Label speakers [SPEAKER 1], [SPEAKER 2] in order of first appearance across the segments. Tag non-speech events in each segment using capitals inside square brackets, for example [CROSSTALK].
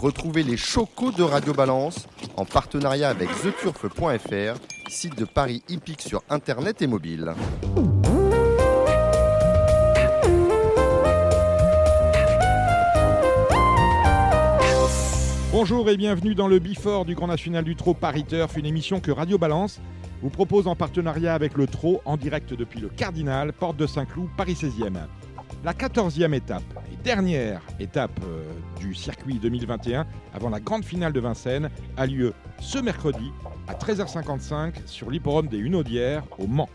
[SPEAKER 1] Retrouvez les chocos de Radio Balance en partenariat avec theturf.fr, site de Paris hippique sur internet et mobile.
[SPEAKER 2] Bonjour et bienvenue dans le Bifort du Grand National du Trot Paris Turf, une émission que Radio Balance vous propose en partenariat avec le Trot en direct depuis le Cardinal, porte de Saint-Cloud, Paris 16e. La 14e étape et dernière étape euh, du circuit 2021 avant la grande finale de Vincennes a lieu ce mercredi à 13h55 sur l'hipporome des Hunaudières au Mans.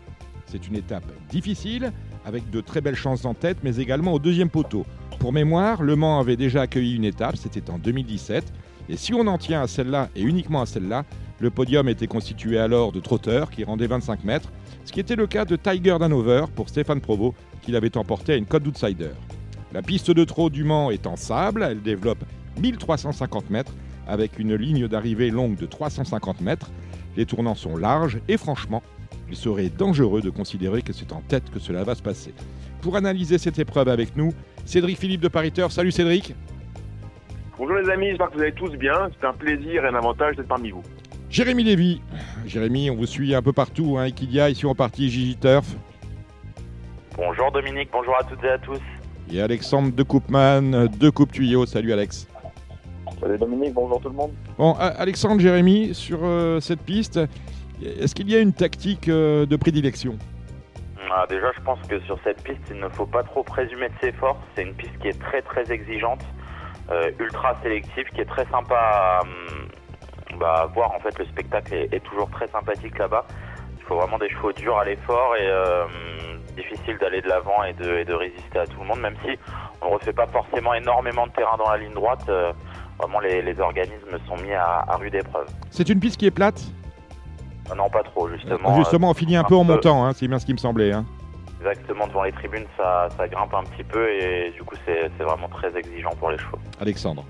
[SPEAKER 2] C'est une étape difficile avec de très belles chances en tête mais également au deuxième poteau. Pour mémoire, Le Mans avait déjà accueilli une étape, c'était en 2017. Et si on en tient à celle-là et uniquement à celle-là, le podium était constitué alors de trotteurs qui rendaient 25 mètres, ce qui était le cas de Tiger d'Hanover pour Stéphane Provost, qui l'avait emporté à une cote d'outsider. La piste de trot du Mans est en sable, elle développe 1350 mètres avec une ligne d'arrivée longue de 350 mètres. Les tournants sont larges et franchement, il serait dangereux de considérer que c'est en tête que cela va se passer. Pour analyser cette épreuve avec nous, Cédric Philippe de Pariteur. Salut Cédric.
[SPEAKER 3] Bonjour les amis, j'espère que vous allez tous bien. C'est un plaisir et un avantage d'être parmi vous.
[SPEAKER 2] Jérémy Lévy. Jérémy, on vous suit un peu partout, hein, Equidia, ici en partie Gigi Turf.
[SPEAKER 4] Bonjour Dominique, bonjour à toutes et à tous.
[SPEAKER 2] Et Alexandre de Coupman, de Coupe Tuyau. Salut Alex.
[SPEAKER 5] Salut Dominique, bonjour tout le monde.
[SPEAKER 2] Bon, Alexandre, Jérémy, sur euh, cette piste, est-ce qu'il y a une tactique euh, de prédilection?
[SPEAKER 4] Ah, Déjà, je pense que sur cette piste, il ne faut pas trop présumer de ses forces. C'est une piste qui est très très exigeante. Euh, ultra sélectif qui est très sympa à, hum, bah, voir. En fait, le spectacle est, toujours très sympathique là-bas. Il faut vraiment des chevaux durs à l'effort et euh, difficile d'aller de l'avant et de, résister à tout le monde, même si on ne refait pas forcément énormément de terrain dans la ligne droite. Euh, vraiment, les, organismes sont mis à, rude épreuve.
[SPEAKER 2] C'est une piste qui est plate?
[SPEAKER 4] Non, pas trop, justement.
[SPEAKER 2] Justement, on finit un, peu en montant, hein, c'est bien ce qui me semblait. Hein.
[SPEAKER 4] Exactement, devant les tribunes, ça, grimpe un petit peu et du coup, c'est vraiment très exigeant pour les chevaux.
[SPEAKER 2] Alexandre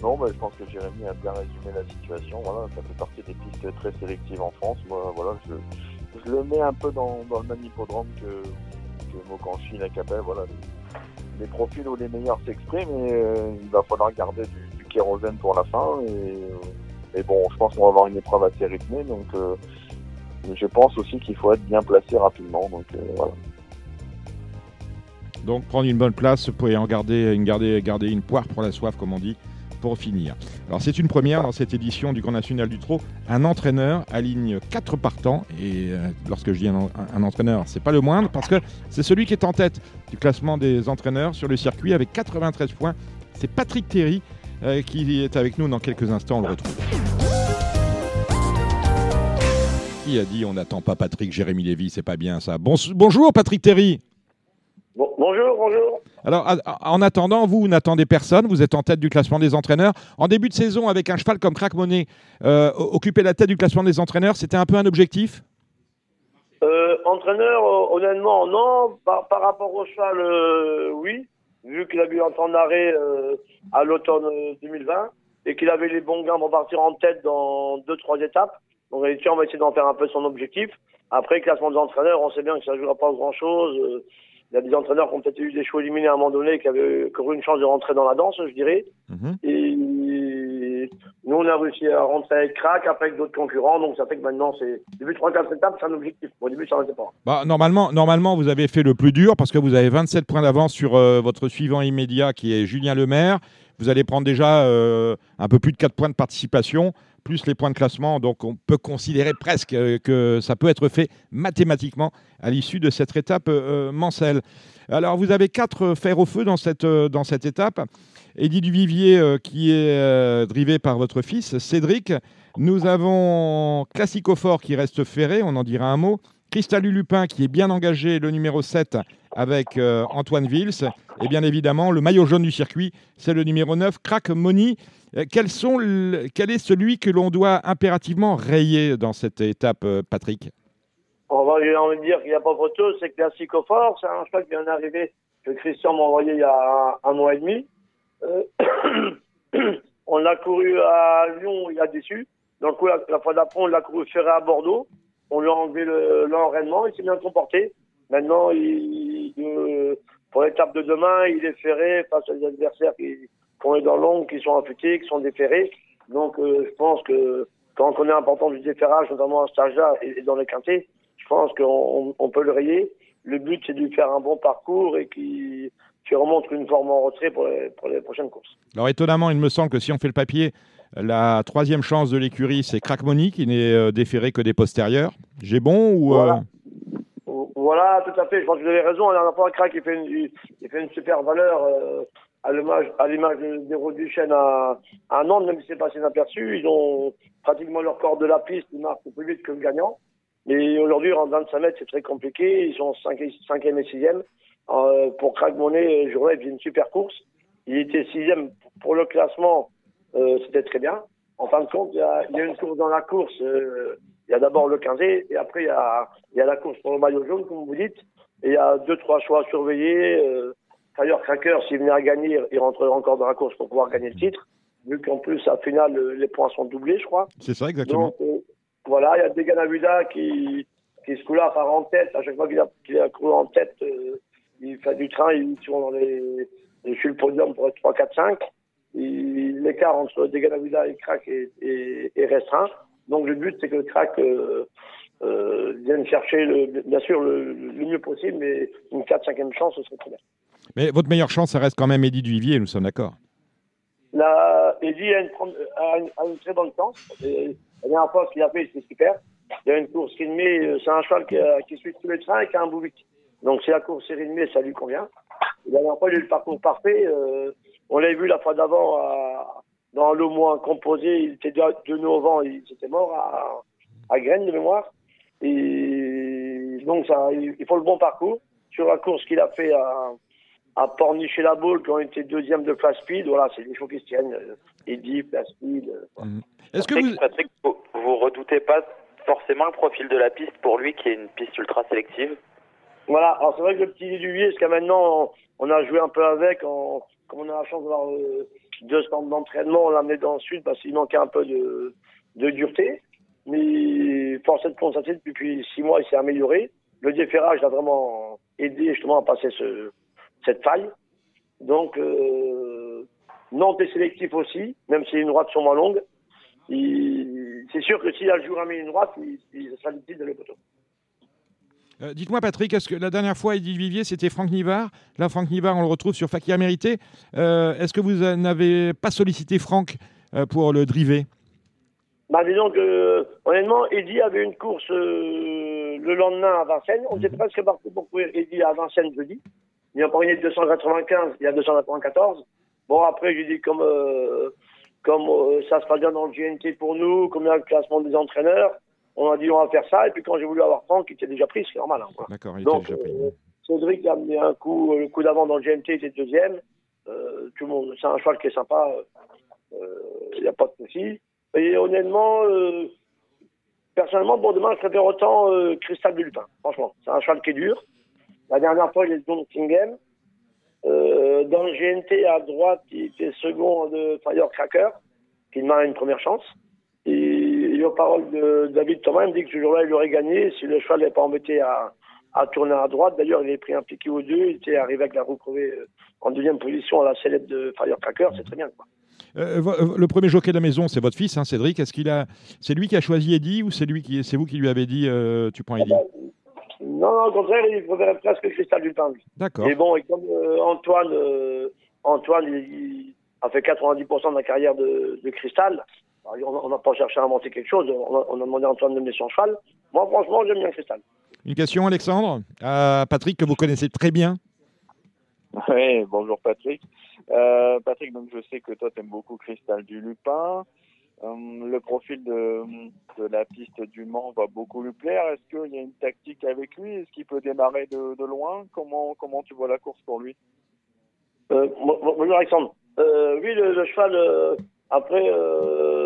[SPEAKER 5] Non, bah, je pense que Jérémy a bien résumé la situation. Voilà, ça fait partie des pistes très sélectives en France. Moi, voilà, je, le mets un peu dans, le même hippodrome que, que Mokanchi, la Capelle. Voilà, les, profils où les meilleurs s'expriment et euh, il va falloir garder du, kérosène pour la fin. Et, bon, je pense qu'on va avoir une épreuve assez rythmée. Donc, euh, je pense aussi qu'il faut être bien placé rapidement. Donc euh,
[SPEAKER 2] prendre une bonne place pour en garder une, garder, une poire pour la soif, comme on dit, pour finir. Alors c'est une première dans cette édition du Grand National du Trot. Un entraîneur aligne quatre partants. Et euh, lorsque je dis un, un entraîneur, c'est pas le moindre, parce que c'est celui qui est en tête du classement des entraîneurs sur le circuit avec 93 points. C'est Patrick Terry qui est avec nous dans quelques instants. On le retrouve. Qui a dit on n'attend pas Patrick Jérémy Lévy C'est pas bien ça. bonjour Patrick Terry.
[SPEAKER 6] bonjour, bonjour.
[SPEAKER 2] Alors, en attendant, vous, n'attendez personne. Vous êtes en tête du classement des entraîneurs. En début de saison, avec un cheval comme Crack Money, euh, occuper la tête du classement des entraîneurs, c'était un peu un objectif?
[SPEAKER 6] Euh, Entraîneur, euh, honnêtement, non. Par, rapport au cheval, oui. Vu qu'il a eu un temps d'arrêt à l'automne 2020 et qu'il avait les bons gains pour partir en tête dans deux, trois étapes. Donc, on va essayer d'en faire un peu son objectif. Après, classement des entraîneurs, on sait bien que ça ne jouera pas grand-chose. Euh, il y a des entraîneurs qui ont peut-être eu des choix éliminés à un moment donné, qui avaient eu une chance de rentrer dans la danse, je dirais. Mhm. Et nous, on a réussi à rentrer avec Crack, après avec d'autres concurrents. Donc, ça fait que maintenant, c'est début 3-4 étapes, c'est un objectif. Au début, ça ne pas.
[SPEAKER 2] Bah, normalement, normalement, vous avez fait le plus dur parce que vous avez 27 points d'avance sur euh, votre suivant immédiat qui est Julien Lemaire. Vous allez prendre déjà euh, un peu plus de 4 points de participation plus les points de classement. Donc on peut considérer presque euh, que ça peut être fait mathématiquement à l'issue de cette étape euh, Mancel. Alors vous avez quatre fers au feu dans cette, dans cette étape. Eddie Duvivier qui est drivé par votre fils, Cédric. Nous avons Classicofort qui reste ferré, on en dira un mot. Cristal Lupin qui est bien engagé, le numéro 7 avec Antoine Vils. Et bien évidemment, le maillot jaune du circuit, c'est le numéro 9, Crack Money. Euh, quel est celui que l'on doit impérativement rayer dans cette étape, euh, Patrick?
[SPEAKER 6] On va lui dire qu'il n'y a pas photo, c'est classique au fort. C'est un choix qui vient d'arriver, que Christian m'a envoyé il y a un, mois et demi. Euh, [COUGHS] on l'a couru à Lyon, il a déçu. Donc la, fois d'après, on l'a couru ferré à Bordeaux. On lui a enlevé l'enraînement, il s'est bien comporté. Maintenant, il, pour l'étape de demain, il est ferré face à des adversaires qui, les dents longues, qui sont affûtées, qui sont déferrées. Donc, euh, je pense que quand on connaît l'importance du déferrage, notamment à âge-là et, dans les quintés, je pense qu'on on peut le rayer. Le but, c'est de lui faire un bon parcours et qu'il remonte une forme en retrait pour les, pour les prochaines courses.
[SPEAKER 2] Alors, étonnamment, il me semble que si on fait le papier, la troisième chance de l'écurie, c'est Crackmony qui n'est euh, déféré que des postérieurs. J'ai bon ou
[SPEAKER 6] voilà. voilà. tout à fait. Je pense que vous avez raison. Il y a un Crack qui fait une, il fait une super valeur. Euh, à l'image des routes du chêne à, à Nantes, même si c'est passé inaperçu, ils ont pratiquement leur corps de la piste, ils marquent plus vite que le gagnant. Mais aujourd'hui, en 25 mètres, c'est très compliqué. Ils sont 5e et 6e. Euh, pour Craig Monet, Journet faisait une super course. Il était 6e pour le classement. Euh, C'était très bien. En fin de compte, il y a, il y a une course dans la course. Euh, il y a d'abord le 15 et après il y, a, il y a la course pour le maillot jaune, comme vous dites. Et il y a deux, trois choix à surveiller. Euh, D'ailleurs, Cracker, s'il venait à gagner, il rentrerait encore dans la course pour pouvoir gagner le titre, vu qu'en plus, à finale, les points sont doublés, je crois.
[SPEAKER 2] C'est ça, exactement. Donc, euh,
[SPEAKER 6] voilà, il y a Deganavuda qui, qui ce coup-là part en tête. À chaque fois qu'il a, qu'il a couru en tête, euh, il fait du train, il tourne dans les, le podium pour être 3, 4, 5. L'écart entre Deganavuda et Crack est, est, est, restreint. Donc le but, c'est que le Crack euh, euh, vienne chercher, le, bien sûr, le, le mieux possible, mais une 4-5e chance, ce serait très bien.
[SPEAKER 2] Mais votre meilleure chance, ça reste quand même Eddie Duvivier, nous sommes d'accord.
[SPEAKER 6] La, Eddie a une, a, une, a une, très bonne chance. Et la dernière fois, qu'il a fait, c'est super. Il y a une course rythmée, euh, c'est un cheval qui, qui, suit tous les trains et qui a un bout Donc, si la course est rythmée, ça lui convient. Il a eu le parcours parfait. Euh, on l'a vu la fois d'avant dans le moins composé. Il était de, de au vent, il était mort à, à Graines de mémoire. Et donc, ça, il faut le bon parcours. Sur la course qu'il a fait à, à Pornichet la Baule qui ont été deuxième de Flash Speed. Voilà, c'est des choses qui se tiennent. Euh, Eddie, Flash Speed.
[SPEAKER 4] Euh, mhm. Est-ce que vous... Patrick, vous, vous redoutez pas forcément le profil de la piste pour lui qui est une piste ultra sélective?
[SPEAKER 6] Voilà, alors c'est vrai que le petit Duvier, jusqu'à maintenant, on, a joué un peu avec, on, comme on a la chance d'avoir euh, deux stands d'entraînement, on l'a amené dans le sud parce qu'il manquait un peu de, de dureté. Mais force est de constater, depuis six mois, il s'est amélioré. Le déferrage a vraiment aidé justement à passer ce, cette faille. Donc, euh, Nantes est sélectif aussi, même si les droites sont moins longues. C'est sûr que s'il a le jour à une droite, il, il sera difficile de le poteau.
[SPEAKER 2] Euh, dites-moi, Patrick, est-ce que la dernière fois, Edith Vivier, c'était Franck Nivard? Là, Franck Nivard, on le retrouve sur Fakir Mérité. Euh, est-ce que vous n'avez pas sollicité Franck euh, pour le driver?
[SPEAKER 6] Bah, Disons que, honnêtement, Eddy avait une course le lendemain à Vincennes. On s'est presque parti pour courir Eddy à Vincennes jeudi. Il a gagné de 295, il y a 294. Bon, après, j'ai dit comme, comme ça se passe bien dans le GNT pour nous, comme il y a le classement des entraîneurs, on a dit on va faire ça. Et puis quand j'ai voulu avoir Franck, il était déjà pris, c'est normal. Hein,
[SPEAKER 2] D'accord, il était déjà pris. Euh,
[SPEAKER 6] Cédric a amené un coup, le coup d'avant dans le GNT, il était deuxième. Euh, tout le monde, c'est un cheval qui est sympa, il n'y a pas de souci. Et honnêtement, personnellement, bon, demain, je préfère autant Cristal du Lupin, franchement. C'est un cheval qui est dur. La dernière fois, il est de Kingham. Euh, dans le GNT, à droite, il était second de Firecracker, qui m'a une première chance. Aux paroles de David Thomas, il me dit que ce jour-là, il aurait gagné si le cheval n'avait pas embêté à, à tourner à droite. D'ailleurs, il avait pris un piqué aux deux. Il était arrivé avec la roue crevée euh, en deuxième position à la célèbre de Firecracker. C'est très bien. Quoi.
[SPEAKER 2] Euh, euh, le premier jockey de la maison, c'est votre fils, hein, Cédric. Est-ce qu'il a, c'est lui qui a choisi Eddie ou c'est lui qui, c'est vous qui lui avez dit, euh, tu prends ah ben,
[SPEAKER 6] non, non, au contraire, il préférait presque Cristal du Pain.
[SPEAKER 2] D'accord.
[SPEAKER 6] Et bon, et comme euh, Antoine, euh, Antoine il, a fait 90% de la carrière de, de Cristal, on n'a pas cherché à inventer quelque chose, on a, on a, demandé à Antoine de mener son cheval. Moi, franchement, j'aime bien Cristal.
[SPEAKER 2] Une question, Alexandre à Patrick, que vous connaissez très bien. [LAUGHS]
[SPEAKER 5] Oui, bonjour Patrick. Euh, Patrick, donc je sais que toi, tu aimes beaucoup Cristal du Lupin. Euh, le profil de, de, la piste du Mans va beaucoup lui plaire. Est-ce qu'il y a une tactique avec lui? Est-ce qu'il peut démarrer de, de, loin? Comment, comment tu vois la course pour lui?
[SPEAKER 6] Euh, Bonjour Alexandre. Euh, oui, le, cheval, euh, après, euh,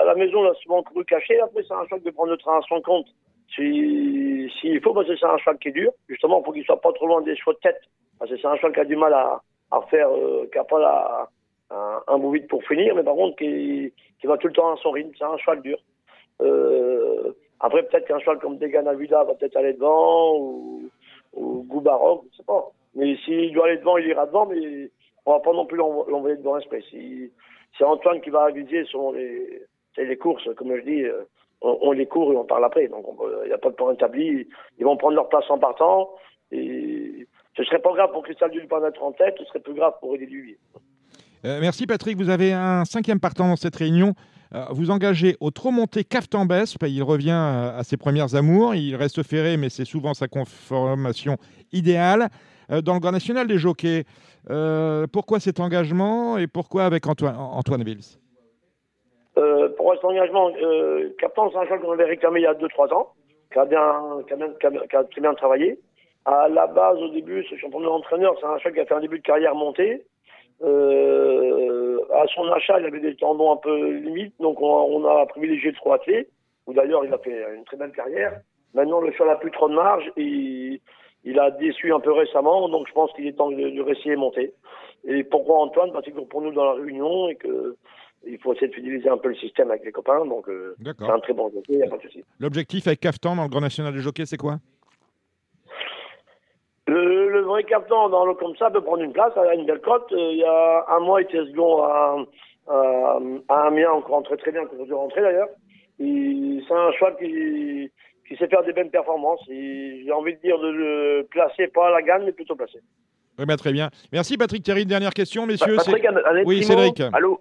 [SPEAKER 6] à la maison, il a souvent couru caché. Après, c'est un cheval de prendre le train à son compte. S'il si, faut, parce que c'est un cheval qui est dur. Justement, pour qu'il soit pas trop loin des chevaux de tête. Parce que c'est un cheval qui a du mal à, à faire, qui n'a pas la un, un beau vide pour finir, mais par contre qui, qui va tout le temps à son rythme. C'est un cheval dur. Euh, après, peut-être qu'un cheval comme Degana Vida va peut-être aller devant ou, ou Goubarok, je sais pas. Mais s'il doit aller devant, il ira devant. Mais on va pas non plus l'envoyer devant. Si, c'est Antoine qui va aviser sur les, les courses, comme je dis, euh, on, les court et on parle après. Donc il n'y a pas de point établi. Ils vont prendre leur place en partant. Et ce serait pas grave pour Cristal du Lupin d'être en tête, ce serait plus grave pour Eddie Duvier.
[SPEAKER 2] Euh, merci Patrick. Vous avez un cinquième partant dans cette réunion. Euh, vous engagez au trop monté Caftan-Besse. Il revient à ses premières amours. Il reste ferré, mais c'est souvent sa conformation idéale. Dans le Grand National des jockeys, pourquoi cet engagement et pourquoi avec Antoine, Antoine Wills?
[SPEAKER 6] Euh, pour cet engagement, euh, Captain, choix qu'on avait réclamé il y a 2-3 ans, qui a, a qui, a très bien travaillé. À la base, au début, ce champion d'entraîneur, c'est un choix qui a fait un début de carrière monté. Euh, à son achat, il avait des tendons un peu limites, donc on, a privilégié le trop athlé, où d'ailleurs il a fait une très belle carrière. Maintenant, le cheval n'a plus trop de marge et il a déçu un peu récemment, donc je pense qu'il est temps de, de réessayer monter. Et pourquoi Antoine? Parce qu'il est pour nous dans la réunion et que il faut essayer de fidéliser un peu le système avec les copains. Donc, euh, c'est un très bon jockey, il n'y a pas de souci.
[SPEAKER 2] L'objectif avec Caftan dans le Grand National du Jockey, c'est quoi?
[SPEAKER 6] Le, vrai Caftan, dans le comme ça, peut prendre une place, à une belle cote. Euh, il y a un mois, il était second à, à, à Amiens, on rentrait très bien, on peut rentrer d'ailleurs. C'est un choix qui, qui sait faire des bonnes performances. J'ai envie de dire de le placer, pas à la gagne, mais plutôt placer.
[SPEAKER 2] Oui, bah, très bien. Merci Patrick Thierry. Dernière question, messieurs.
[SPEAKER 7] Patrick,
[SPEAKER 2] oui, Cédric.
[SPEAKER 7] Allô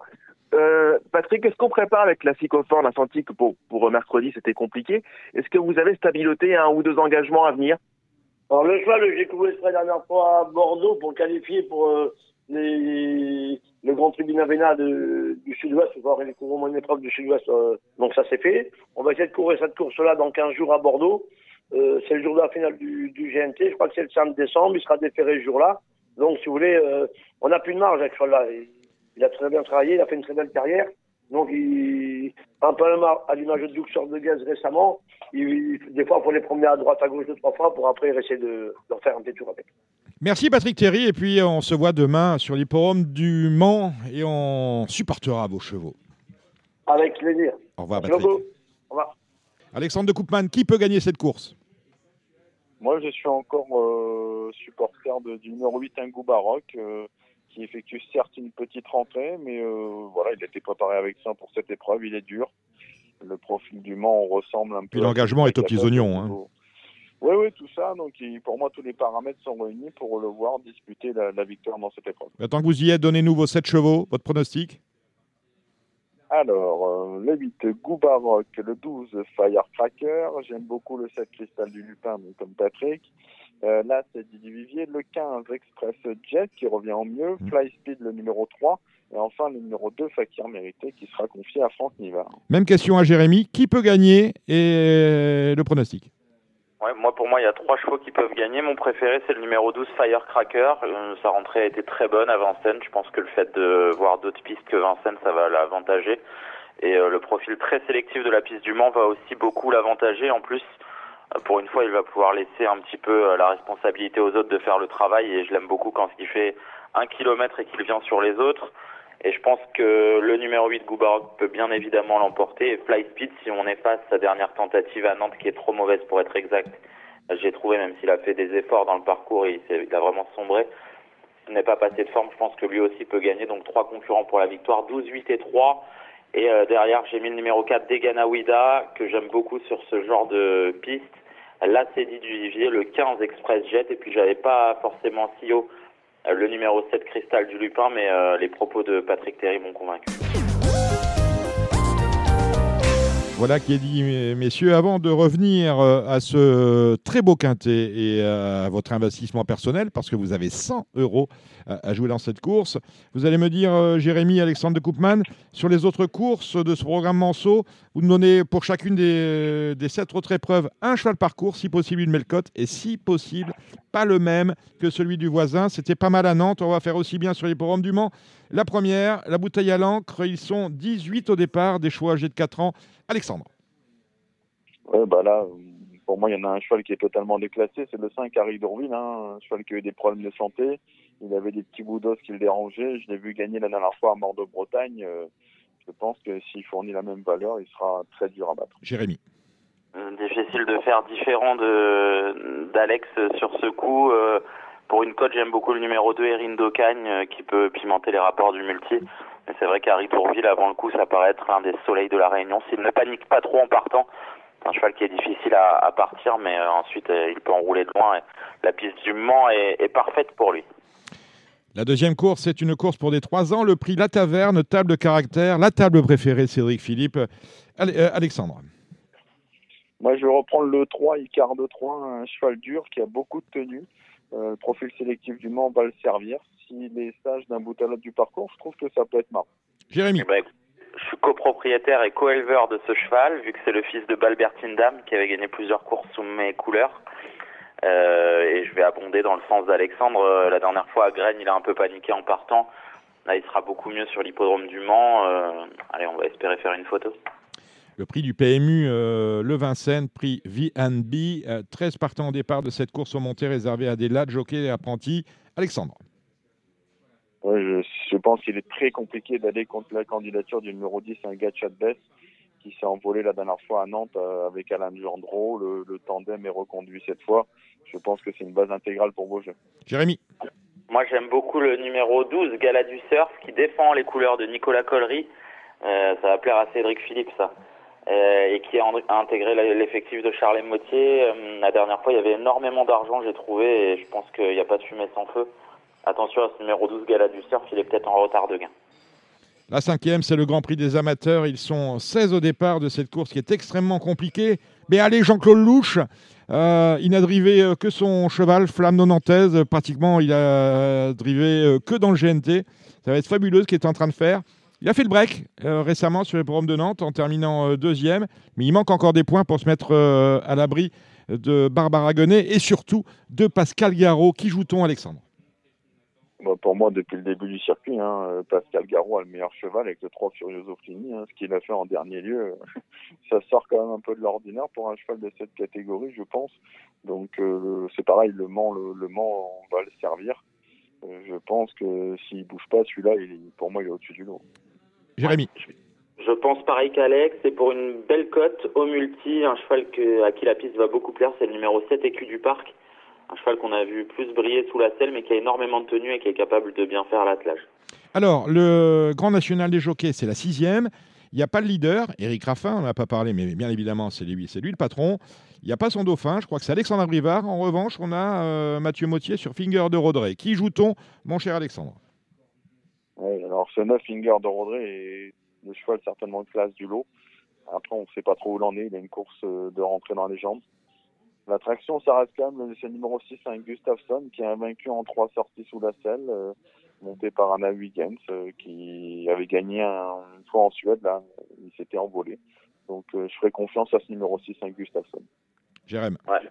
[SPEAKER 7] euh, Patrick, est-ce qu'on prépare avec la Psychophore l'Atlantique pour, pour mercredi? C'était compliqué. Est-ce que vous avez stabilité un ou deux engagements à venir?
[SPEAKER 6] Alors, le cheval, j'ai couru la dernière fois à Bordeaux pour qualifier pour euh, le Grand Tribunal Vénat du Sud-Ouest, pour voir les cours une épreuve du Sud-Ouest. Euh, donc, ça c'est fait. On va essayer de courir cette course-là dans 15 jours à Bordeaux. Euh, c'est le jour de la finale du, GNT. Je crois que c'est le 5 décembre. Il sera déféré ce jour-là. Donc, si vous voulez, on n'a plus de marge avec ce cheval-là il a très bien travaillé, il a fait une très belle carrière. Donc, il, un peu à l'image de Duke de Gaz récemment, des fois, il faut les promener à droite, à gauche deux, trois fois pour après essayer de, de faire un petit tour avec.
[SPEAKER 2] Merci Patrick Thierry, et puis on se voit demain sur l'hipporome du Mans et on supportera vos chevaux.
[SPEAKER 6] Avec plaisir.
[SPEAKER 2] Au revoir Patrick. Au revoir. Alexandre de Coupman, qui peut gagner cette course?
[SPEAKER 5] Moi, je suis encore euh, supporter de, du numéro 8 Ingou Baroque. Euh, qui effectue certes une petite rentrée, mais euh, voilà, il a été préparé avec ça pour cette épreuve. Il est dur. Le profil du Mans ressemble un peu.
[SPEAKER 2] Et l'engagement est aux petits oignons. Hein.
[SPEAKER 5] Oui, oui, tout ça. Donc, pour moi, tous les paramètres sont réunis pour le voir disputer la, victoire dans cette épreuve.
[SPEAKER 2] Tant que vous y êtes, donnez-nous vos 7 chevaux, votre pronostic.
[SPEAKER 5] Alors, euh, le 8, Goubaroc, le 12, Firecracker. J'aime beaucoup le 7, Cristal du Lupin, comme Patrick. Euh, là, c'est Didier Vivier. Le 15, Express Jet, qui revient en mieux. Mm. Fly Speed, le numéro 3. Et enfin, le numéro 2, Fakir Mérité, qui sera confié à Franck Nivard.
[SPEAKER 2] Même question à Jérémy. Qui peut gagner et le pronostic?
[SPEAKER 4] Ouais, moi, pour moi, il y a trois chevaux qui peuvent gagner. Mon préféré, c'est le numéro 12, Firecracker. Euh, sa rentrée a été très bonne à Vincennes. Je pense que le fait de voir d'autres pistes que Vincennes, ça va l'avantager. Et euh, le profil très sélectif de la piste du Mans va aussi beaucoup l'avantager. En plus, euh, pour une fois, il va pouvoir laisser un petit peu euh, la responsabilité aux autres de faire le travail et je l'aime beaucoup quand il fait un kilomètre et qu'il vient sur les autres. Et je pense que le numéro 8, Goubarok, peut bien évidemment l'emporter. Et Fly Speed, si on efface sa dernière tentative à Nantes, qui est trop mauvaise pour être exact, j'ai trouvé, même s'il a fait des efforts dans le parcours, il, il a vraiment sombré. Il n'est pas passé de forme, je pense que lui aussi peut gagner. Donc trois concurrents pour la victoire, 12, 8 et 3. Et euh, derrière, j'ai mis le numéro 4, Degana Wida, que j'aime beaucoup sur ce genre de piste. Là, c'est dit du Vivier, le 15 Express Jet, et puis j'avais pas forcément si haut le numéro 7 Cristal du Lupin, mais euh, les propos de Patrick Terry m'ont convaincu.
[SPEAKER 2] Voilà qui est dit, messieurs. Avant de revenir euh, à ce très beau quintet et à votre investissement personnel, parce que vous avez 100 euros à jouer dans cette course, vous allez me dire, euh, Jérémy, Alexandre de Koopman, sur les autres courses de ce programme Manceau, vous nous donnez pour chacune des, des sept autres épreuves un cheval par course, si possible une Melcotte, et si possible, pas le même que celui du voisin. C'était pas mal à Nantes. On va faire aussi bien sur les programmes du Mans. La première, la bouteille à l'encre. Ils sont 18 au départ, des choix âgés de 4 ans. Alexandre.
[SPEAKER 5] Ouais, bah là, pour moi, il y en a un cheval qui est totalement déclassé. C'est le 5 Harry Dourville, hein, un cheval qui a eu des problèmes de santé. Il avait des petits bouts d'os qui le dérangeaient. Je l'ai vu gagner la dernière fois à Bordeaux-Bretagne. Euh, je pense que s'il fournit la même valeur, il sera très dur à battre.
[SPEAKER 2] Jérémy.
[SPEAKER 4] Euh, difficile de faire différent de d'Alex sur ce coup. Euh, Pour une cote, j'aime beaucoup le numéro 2, Erin Docagne, qui peut pimenter les rapports du multi. Mais c'est vrai qu'Harry Tourville, avant le coup, ça paraît être l'un des soleils de la Réunion. S'il ne panique pas trop en partant, c'est un cheval qui est difficile à, partir, mais ensuite, il peut enrouler de loin. Et la piste du Mans est parfaite pour lui.
[SPEAKER 2] La deuxième course, c'est une course pour des 3 ans. Le prix La Taverne, table de caractère, la table préférée, Cédric Philippe. Euh, Alexandre.
[SPEAKER 5] Moi, je vais reprendre le 3, Icar de 3, un cheval dur qui a beaucoup de tenue. Euh, le profil sélectif du Mans va le servir. S'il est sage d'un bout à l'autre du parcours, je trouve que ça peut être marrant.
[SPEAKER 2] Jérémy.
[SPEAKER 4] Eh ben, je suis copropriétaire et co-éleveur de ce cheval, vu que c'est le fils de Balbertine Dame qui avait gagné plusieurs courses sous mes couleurs. Euh, et je vais abonder dans le sens d'Alexandre. Euh, la dernière fois à Graines, il a un peu paniqué en partant. Là, il sera beaucoup mieux sur l'hippodrome du Mans. Euh, allez, on va espérer faire une photo.
[SPEAKER 2] Le prix du PMU, le Vincennes, prix VNB. 13 partants au départ de cette course au montée réservée à des lads, jockeys et apprentis. Alexandre.
[SPEAKER 5] je, je, pense qu'il est très compliqué d'aller contre la candidature du numéro 10, un gars de Bess qui s'est envolé la dernière fois à Nantes euh, avec Alain Gendreau. Le, tandem est reconduit cette fois. Je pense que c'est une base intégrale pour vos jeux.
[SPEAKER 2] Jérémy.
[SPEAKER 4] Moi, j'aime beaucoup le numéro 12, Gala du Surf, qui défend les couleurs de Nicolas Collery. Euh, ça va plaire à Cédric Philippe, ça. Euh, et qui a intégré l'effectif de Charles Motier. la dernière fois, il y avait énormément d'argent, j'ai trouvé, et je pense qu'il n'y a pas de fumée sans feu. Attention à ce numéro 12, Gala du Surf, il est peut-être en retard de gain.
[SPEAKER 2] La cinquième, c'est le Grand Prix des amateurs. Ils sont 16 au départ de cette course qui est extrêmement compliquée. Mais allez, Jean-Claude Louche, euh, il n'a drivé euh, que son cheval, Flamme Nonantaise. Pratiquement, il a drivé euh, que dans le GNT. Ça va être fabuleux ce qu'il est en train de faire. Il a fait le break récemment sur les programmes de Nantes en terminant deuxième. Mais il manque encore des points pour se mettre à l'abri de Barbara Gonnet et surtout de Pascal Garot. Qui joue-t-on, Alexandre?
[SPEAKER 5] Bah, pour moi, depuis le début du circuit, hein, euh, Pascal Garou a le meilleur cheval avec le 3 Furioso Fini. Ce qu'il a fait en dernier lieu, [LAUGHS] ça sort quand même un peu de l'ordinaire pour un cheval de cette catégorie, je pense. Donc euh, c'est pareil, le Mans, le, Mans, on va le servir. Euh, je pense que s'il bouge pas, celui-là, pour moi, il est au-dessus du lot.
[SPEAKER 2] Jérémy.
[SPEAKER 4] Je pense pareil qu'Alex, c'est pour une belle cote au multi, un cheval que, à qui la piste va beaucoup plaire, c'est le numéro 7 écu du parc un cheval qu'on a vu plus briller sous la selle, mais qui a énormément de tenue et qui est capable de bien faire l'attelage.
[SPEAKER 2] Alors, le Grand National des Jockeys, c'est la sixième. Il n'y a pas le leader, Eric Raffin, on n'en a pas parlé, mais bien évidemment, c'est lui, c'est lui le patron. Il n'y a pas son dauphin, je crois que c'est Alexandre Brivard. En revanche, on a euh, Mathieu Mautier sur Finger de Rodré. Qui joue-t-on, mon cher Alexandre?
[SPEAKER 5] Alors ce 9 Finger de Rodré est le cheval certainement de classe du lot. Après, on ne sait pas trop où l'en est. Il a une course euh, de rentrée dans les jambes. L'attraction, ça reste quand même le numéro 6, un Gustafsson, qui a vaincu en trois sorties sous la selle, euh, monté par Anna Huygens, euh, qui avait gagné une fois en Suède, là, il s'était envolé. Donc euh, je ferai confiance à ce numéro 6, un Gustafsson.
[SPEAKER 2] Jérém.
[SPEAKER 4] Ouais.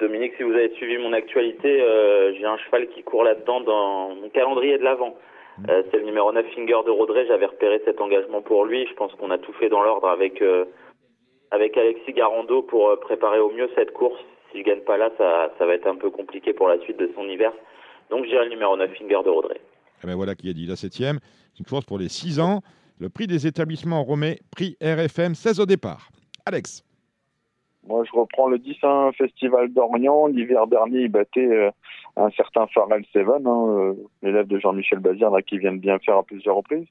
[SPEAKER 4] Dominique, si vous avez suivi mon actualité, j'ai un cheval qui court là-dedans dans mon calendrier de l'avant. Mmh. c'est le numéro 9, Finger de Rodré. J'avais repéré cet engagement pour lui. Je pense qu'on a tout fait dans l'ordre avec, avec Alexis Garando pour préparer au mieux cette course s'il gagne pas là, ça, ça, va être un peu compliqué pour la suite de son hiver. Donc j'irai le numéro 9, Finger de Rodré.
[SPEAKER 2] Eh ben voilà qui a dit la septième. C'est une course pour les 6 ans. Le prix des établissements Romé, prix RFM, 16 au départ. Alex.
[SPEAKER 5] Moi, je reprends le 10 1 Festival d'Orient. L'hiver dernier, il battait euh, un certain Pharrell Seven, hein, euh, l'élève de Jean-Michel Bazir, là, qui vient de bien faire à plusieurs reprises.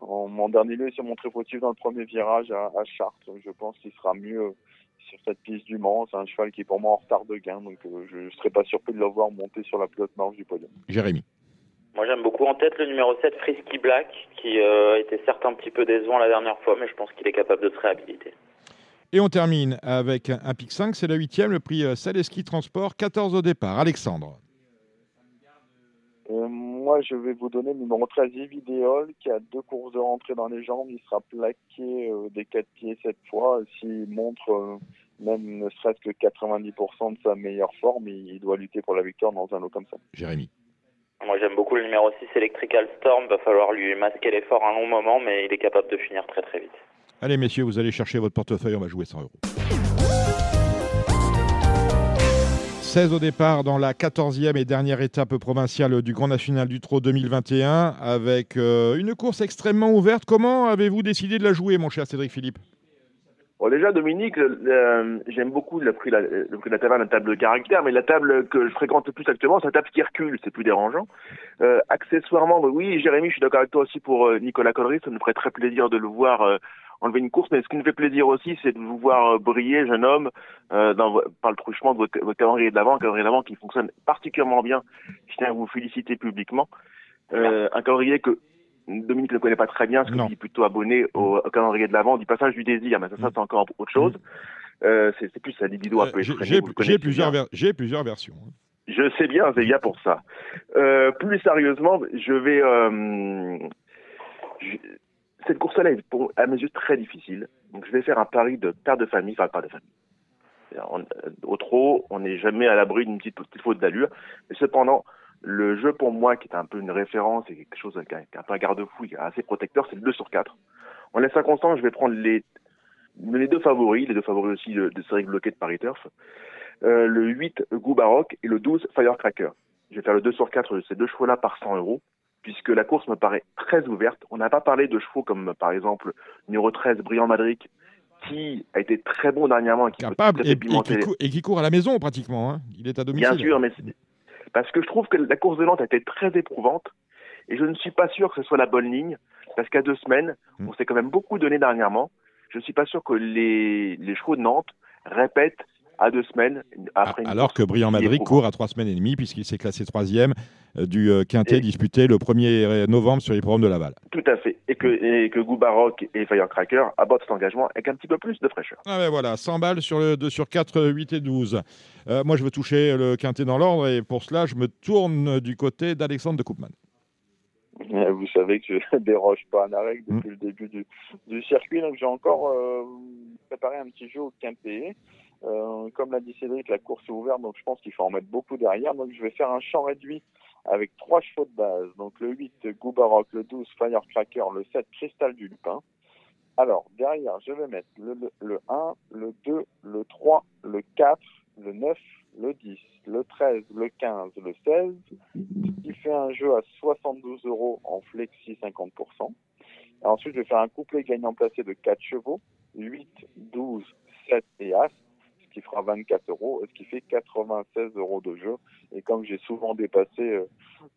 [SPEAKER 5] En, mon dernier lieu, il s'est montré fautif dans le premier virage à, à Chartres. Je pense qu'il sera mieux sur cette piste du Mans. C'est un cheval qui est pour moi en retard de gain, donc euh, je ne serais pas surpris de le voir monter sur la plus marge du podium.
[SPEAKER 2] Jérémy.
[SPEAKER 4] Moi j'aime beaucoup en tête le numéro 7, Frisky Black, qui euh, était certes un petit peu décevant la dernière fois, mais je pense qu'il est capable de se réhabiliter.
[SPEAKER 2] Et on termine avec un pic 5, c'est la huitième, le prix euh, Saleski Transport, 14 au départ. Alexandre.
[SPEAKER 5] Moi, je vais vous donner le numéro 13, Vidéol, qui a deux courses de rentrée dans les jambes. Il sera plaqué des quatre pieds cette fois. S'il montre même ne serait-ce que 90% de sa meilleure forme, il doit lutter pour la victoire dans un lot comme ça.
[SPEAKER 2] Jérémy.
[SPEAKER 4] Moi j'aime beaucoup le numéro 6 Electrical Storm, va falloir lui masquer l'effort un long moment, mais il est capable de finir très très vite.
[SPEAKER 2] Allez messieurs, vous allez chercher votre portefeuille, on va jouer 100 euros. 16 au départ dans la 14e et dernière étape provinciale du Grand National du Trot 2021 avec euh, une course extrêmement ouverte. Comment avez-vous décidé de la jouer mon cher Cédric Philippe?
[SPEAKER 7] Bon, déjà, Dominique, euh, j'aime beaucoup le prix, la, de la table de caractère, mais la table que je fréquente le plus actuellement, c'est la table qui recule, c'est plus dérangeant. Euh, accessoirement, oui, Jérémy, je suis d'accord avec toi aussi pour Nicolas Collery, ça nous ferait très plaisir de le voir enlever une course, mais ce qui nous fait plaisir aussi, c'est de vous voir euh, briller, jeune homme, dans, par le truchement de votre, votre calendrier de l'avant, un calendrier d'avant qui fonctionne particulièrement bien. Je tiens à vous féliciter publiquement. un calendrier que Dominique ne connaît pas très bien, parce qu'il est plutôt abonné au, au calendrier de l'avant, du passage du désir, mais ça, ça c'est encore autre chose. Euh, c'est plus sa libido un peu
[SPEAKER 2] J'ai plusieurs, j'ai plusieurs versions. hein.
[SPEAKER 7] Je sais bien, c'est bien pour ça. Euh, plus sérieusement, je vais... Euh, course-là est à mes yeux très difficile. Donc je vais faire un pari de père de famille, enfin père de famille. Euh, au trot, on n'est jamais à l'abri d'une petite, faute d'allure. Cependant, le jeu pour moi, qui est un peu une référence et quelque chose qui est un peu un garde-fou, assez protecteur, c'est le 2 sur 4. En laissant constant, je vais prendre les, deux favoris, les deux favoris aussi de, de série bloquée de Paris Turf. Euh, le 8 Goût Baroque et le 12 Firecracker. Je vais faire le 2 sur 4 de ces deux chevaux-là par 100 euros, puisque la course me paraît très ouverte. On n'a pas parlé de chevaux comme par exemple numéro 13 Brillant Madric, qui a été très bon dernièrement et qui
[SPEAKER 2] Capable et, qui
[SPEAKER 7] les-
[SPEAKER 2] cou- et qui court à la maison pratiquement. hein. Il est à domicile.
[SPEAKER 7] Bien sûr, mais c'est- parce que je trouve que la course de Nantes a été très éprouvante et je ne suis pas sûr que ce soit la bonne ligne parce qu'à deux semaines,
[SPEAKER 2] Mm.
[SPEAKER 7] on s'est quand même beaucoup donné dernièrement. Je ne suis pas sûr que les, les chevaux de Nantes répètent à deux semaines après une
[SPEAKER 2] Alors que
[SPEAKER 7] est
[SPEAKER 2] Madrid court à trois semaines et demie puisqu'il s'est classé troisième du euh, quintet
[SPEAKER 7] Et-
[SPEAKER 2] disputé le 1er novembre sur les programmes de Laval.
[SPEAKER 7] Tout à fait. Et que, et que Baroque et Firecracker abordent cet engagement avec un petit peu plus de fraîcheur.
[SPEAKER 2] Ah ben voilà, 100 balles sur le 2 sur 4, euh, 8 et 12. Euh, moi, je veux toucher le quintet dans l'ordre et pour cela, je me tourne du côté d'Alexandre de Koopman.
[SPEAKER 5] Euh, Vous savez que je [LAUGHS] déroge pas à la règle
[SPEAKER 2] Mm.
[SPEAKER 5] depuis le début du, du circuit, donc j'ai encore euh, préparé un petit jeu au quintet. Euh, comme l'a dit Cédric, la course est ouverte, donc je pense qu'il faut en mettre beaucoup derrière. Donc je vais faire un champ réduit avec trois chevaux de base. Donc le 8, Goût Baroque, le 12, Firecracker, le 7, Cristal du Lupin. Alors, derrière, je vais mettre le, le, le 1, le 2, le 3, le 4, le 9, le 10, le 13, le 15, le 16, ce qui fait un jeu à 72 euros en flexi 50%. Et ensuite, je vais faire un couplet gagnant placé de 4 chevaux, 8, 12, 7 et As, qui fera 24 euros, ce qui fait 96 euros de jeu. Et comme j'ai souvent dépassé euh,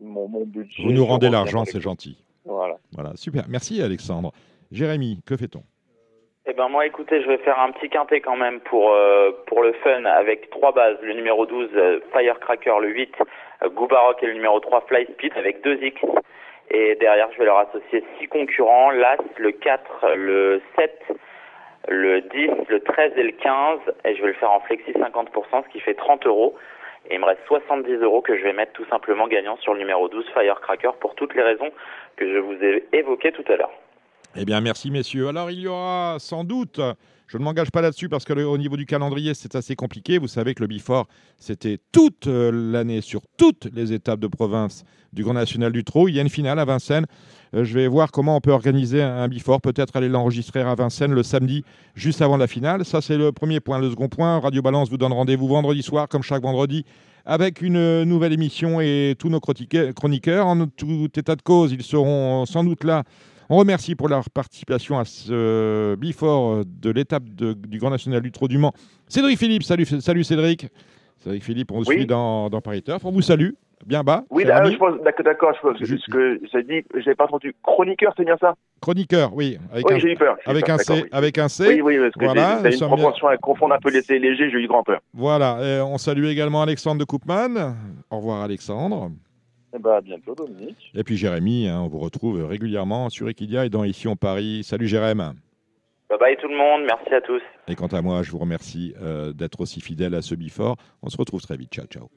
[SPEAKER 5] mon, mon budget...
[SPEAKER 2] Vous nous rendez l'argent, c'est gentil.
[SPEAKER 5] Voilà.
[SPEAKER 2] Voilà, super. Merci Alexandre. Jérémy, que fait-on?
[SPEAKER 4] Eh ben moi, écoutez, je vais faire un petit quintet quand même pour euh, pour le fun avec trois bases. Le numéro 12, euh, Firecracker, le 8, euh, et le numéro 3, Fly Speed avec deux X. Et derrière, je vais leur associer six concurrents, l'As, le 4, le 7, le 10, le 13 et le 15. Et je vais le faire en flexi 50%, ce qui fait 30 euros. Et il me reste 70 euros que je vais mettre tout simplement gagnant sur le numéro 12, Firecracker, pour toutes les raisons que je vous ai évoquées tout à l'heure.
[SPEAKER 2] Eh bien, merci messieurs. Alors, il y aura sans doute, je ne m'engage pas là-dessus parce que le- au niveau du calendrier, c'est assez compliqué. Vous savez que le Bifort, c'était toute euh, l'année sur toutes les étapes de province du Grand National du Trot. Il y a une finale à Vincennes. Euh, je vais voir comment on peut organiser un, Bifort, peut-être aller l'enregistrer à Vincennes le samedi, juste avant la finale. Ça, c'est le premier point. Le second point, Radio Balance vous donne rendez-vous vendredi soir, comme chaque vendredi, avec une euh, nouvelle émission et tous nos chroniqueurs. En tout état de cause, ils seront sans doute là on remercie pour leur participation à ce bifort de l'étape de- du Grand National du Trot du Mans. Cédric Philippe, salut, salut Cédric. Cédric Philippe, on vous
[SPEAKER 7] Oui.
[SPEAKER 2] suit dans, dans Paris Turf. On vous salue, bien bas.
[SPEAKER 7] Oui, là, je pense, d'accord, je pense,
[SPEAKER 2] Je-
[SPEAKER 7] ce que j'ai dit, j'ai pas entendu. Chroniqueur, c'est bien ça?
[SPEAKER 2] Chroniqueur, oui. Avec
[SPEAKER 7] Oui,
[SPEAKER 2] un,
[SPEAKER 7] j'ai eu peur.
[SPEAKER 2] avec
[SPEAKER 7] peur,
[SPEAKER 2] un C.
[SPEAKER 7] oui.
[SPEAKER 2] Avec un C.
[SPEAKER 7] Oui, oui, parce que
[SPEAKER 2] Voilà,
[SPEAKER 7] j'ai- une proportion à confondre un peu les C légers, j'ai eu grand peur.
[SPEAKER 2] Voilà, et on salue également Alexandre de Koopman. Au revoir Alexandre.
[SPEAKER 5] Eh ben, à bientôt, Dominique.
[SPEAKER 2] Et puis Jérémy, hein, on vous retrouve régulièrement sur Equidia et dans Ici on Paris. Salut Jérémy.
[SPEAKER 4] Bye bye tout le monde, merci à tous.
[SPEAKER 2] Et quant à moi, je vous remercie euh, d'être aussi fidèle à ce bifort. On se retrouve très vite. Ciao, ciao.